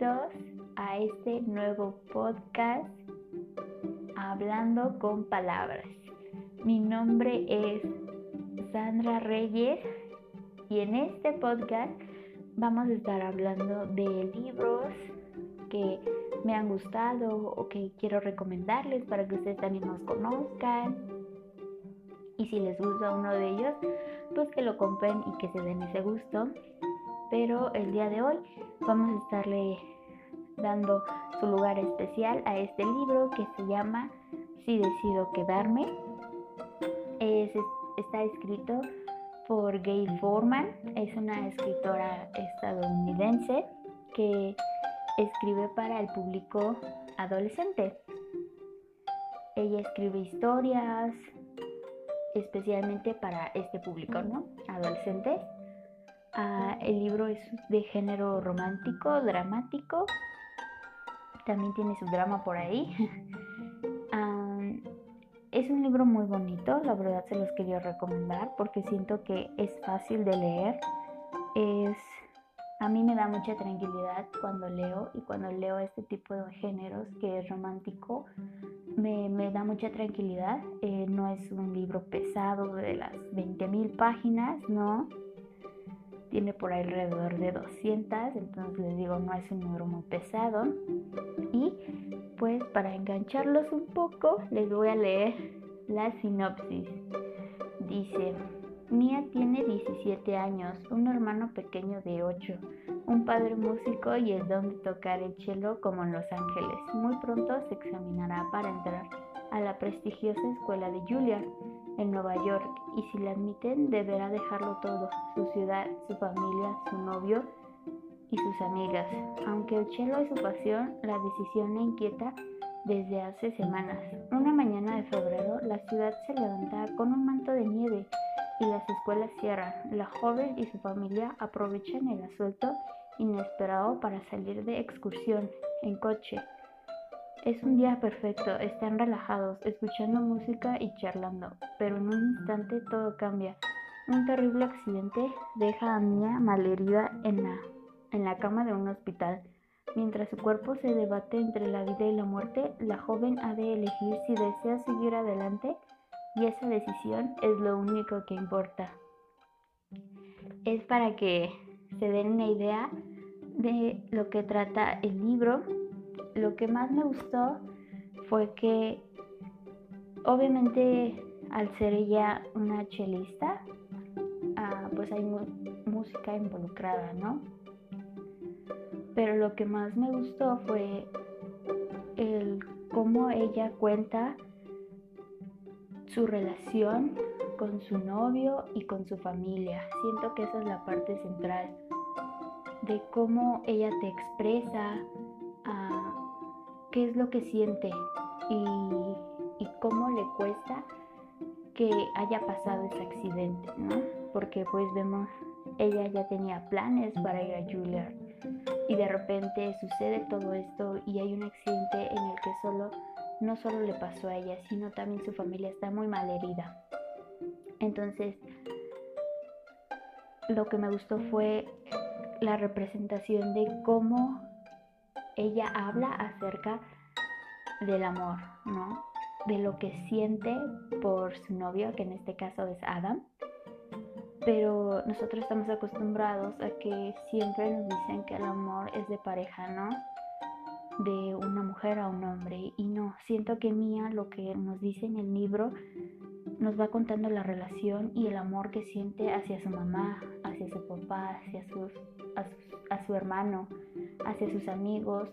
bienvenidos a este nuevo podcast Hablando con Palabras. Mi nombre es Sandra Reyes y en este podcast vamos a estar hablando de libros que me han gustado o que quiero recomendarles para que ustedes también nos conozcan. Y si les gusta uno de ellos, pues que lo compren y que se den ese gusto pero el día de hoy vamos a estarle dando su lugar especial a este libro que se llama Si decido quedarme. está escrito por Gail Forman, es una escritora estadounidense que escribe para el público adolescente. Ella escribe historias especialmente para este público, ¿no? Adolescentes Ah, el libro es de género romántico, dramático. También tiene su drama por ahí. es un libro muy bonito, la verdad se los quería recomendar porque siento que es fácil de leer. Es, a mí me da mucha tranquilidad cuando leo y cuando leo este tipo de géneros que es romántico, me, da mucha tranquilidad. Eh, no es un libro pesado de las 20.000 páginas, no tiene por alrededor de 200, entonces les digo, no es un número muy pesado. Y pues para engancharlos un poco, les voy a leer la sinopsis. Dice, Mia tiene 17 años, un hermano pequeño de 8, un padre músico y el don de tocar el cello como en Los Ángeles. Muy pronto se examinará para entrar a la prestigiosa escuela de Juilliard en Nueva York y si la admiten deberá dejarlo todo, su ciudad, su familia, su novio y sus amigas. Aunque el cielo es su pasión, la decisión le inquieta desde hace semanas. Una mañana de febrero la ciudad se levanta con un manto de nieve y las escuelas cierran. La joven y su familia aprovechan el asuelto inesperado para salir de excursión en coche. Es un día perfecto, están relajados, escuchando música y charlando, pero en un instante todo cambia. Un terrible accidente deja a Mia malherida en la, en la cama de un hospital. Mientras su cuerpo se debate entre la vida y la muerte, la joven ha de elegir si desea seguir adelante y esa decisión es lo único que importa. Es para que se den una idea de lo que trata el libro lo que más me gustó fue que obviamente al ser ella una chelista, ah, pues hay música involucrada, ¿no? Pero lo que más me gustó fue el cómo ella cuenta su relación con su novio y con su familia. Siento que esa es la parte central de cómo ella te expresa qué es lo que siente y, cómo le cuesta que haya pasado ese accidente, ¿no? Porque pues vemos, ella ya tenía planes para ir a Juilliard y de repente sucede todo esto y hay un accidente en el que solo, no solo le pasó a ella, sino también su familia está muy mal herida. Entonces, lo que me gustó fue la representación de cómo ella habla acerca del amor, ¿no? De lo que siente por su novio, que en este caso es Adam. Pero nosotros estamos acostumbrados a que siempre nos dicen que el amor es de pareja, ¿no? De una mujer a un hombre. Y no, siento que Mía lo que nos dice en el libro nos va contando la relación y el amor que siente hacia su mamá, hacia su papá, hacia sus, a, su, hermano, hacia sus amigos.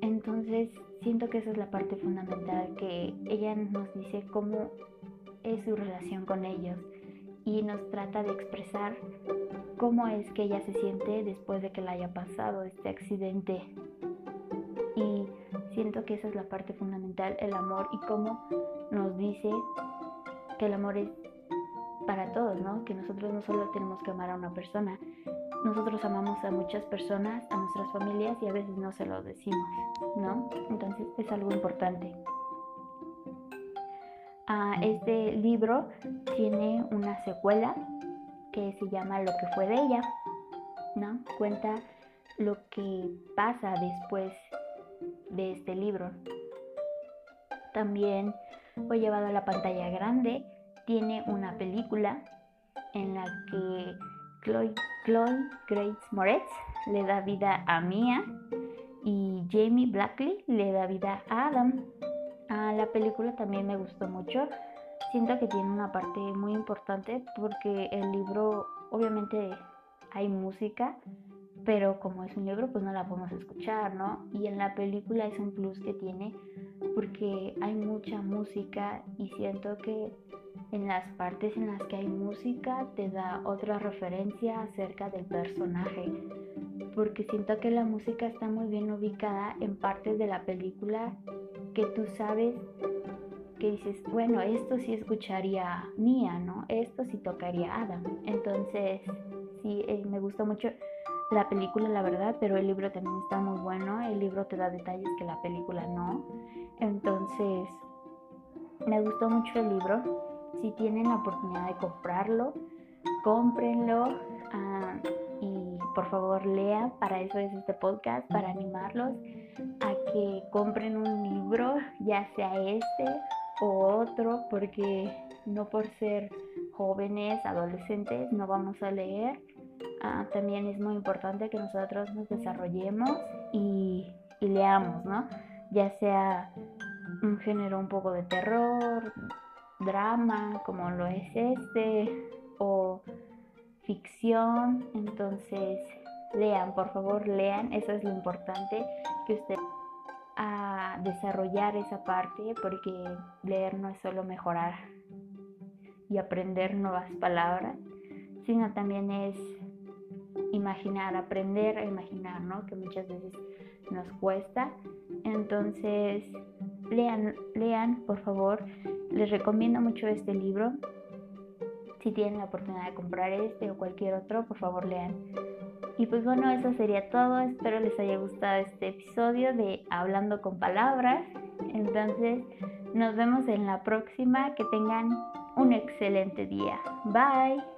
Entonces siento que esa es la parte fundamental, que ella nos dice cómo es su relación con ellos y nos trata de expresar cómo es que ella se siente después de que le haya pasado este accidente. Y siento que esa es la parte fundamental, el amor y cómo nos dice que el amor es para todos, ¿no? Que nosotros no solo tenemos que amar a una persona, nosotros amamos a muchas personas, a nuestras familias y a veces no se lo decimos, ¿no? Entonces es algo importante. Ah, este libro tiene una secuela que se llama Lo que fue de ella, ¿no? Cuenta lo que pasa después de este libro. También fue llevado a la pantalla grande. Tiene una película en la que Chloe, Grace Moretz le da vida a Mia y Jamie Blackley le da vida a Adam. A la película también me gustó mucho. Siento que tiene una parte muy importante porque el libro obviamente hay música, pero como es un libro pues no la podemos escuchar, ¿no? Y en la película es un plus que tiene porque hay mucha música y siento que en las partes en las que hay música te da otra referencia acerca del personaje porque siento que la música está muy bien ubicada en partes de la película que tú sabes que dices, bueno, esto sí escucharía Mía, ¿no? Esto sí tocaría Adam. Entonces, sí, eh, me gustó mucho la película, la verdad, pero el libro también está muy bueno. El libro te da detalles que la película no. Entonces, me gustó mucho el libro. Si tienen la oportunidad de comprarlo, cómprenlo ah, y por favor lean. Para eso es este podcast, para animarlos a que compren un libro, ya sea este o otro, porque no por ser jóvenes, adolescentes, no vamos a leer Ah, también es muy importante que nosotros nos desarrollemos y, leamos, ¿no? Ya sea un género un poco de terror, drama, como lo es este, o ficción. Entonces, lean, por favor, lean. Eso es lo importante, que usted a desarrollar esa parte, porque leer no es solo mejorar y aprender nuevas palabras, sino también es imaginar, aprender a imaginar, ¿no? Que muchas veces nos cuesta. Entonces, lean, lean, por favor. Les recomiendo mucho este libro. Si tienen la oportunidad de comprar este o cualquier otro, por favor lean. Y pues bueno, eso sería todo. Espero les haya gustado este episodio de Hablando con Palabras. Entonces, nos vemos en la próxima. Que tengan un excelente día. Bye.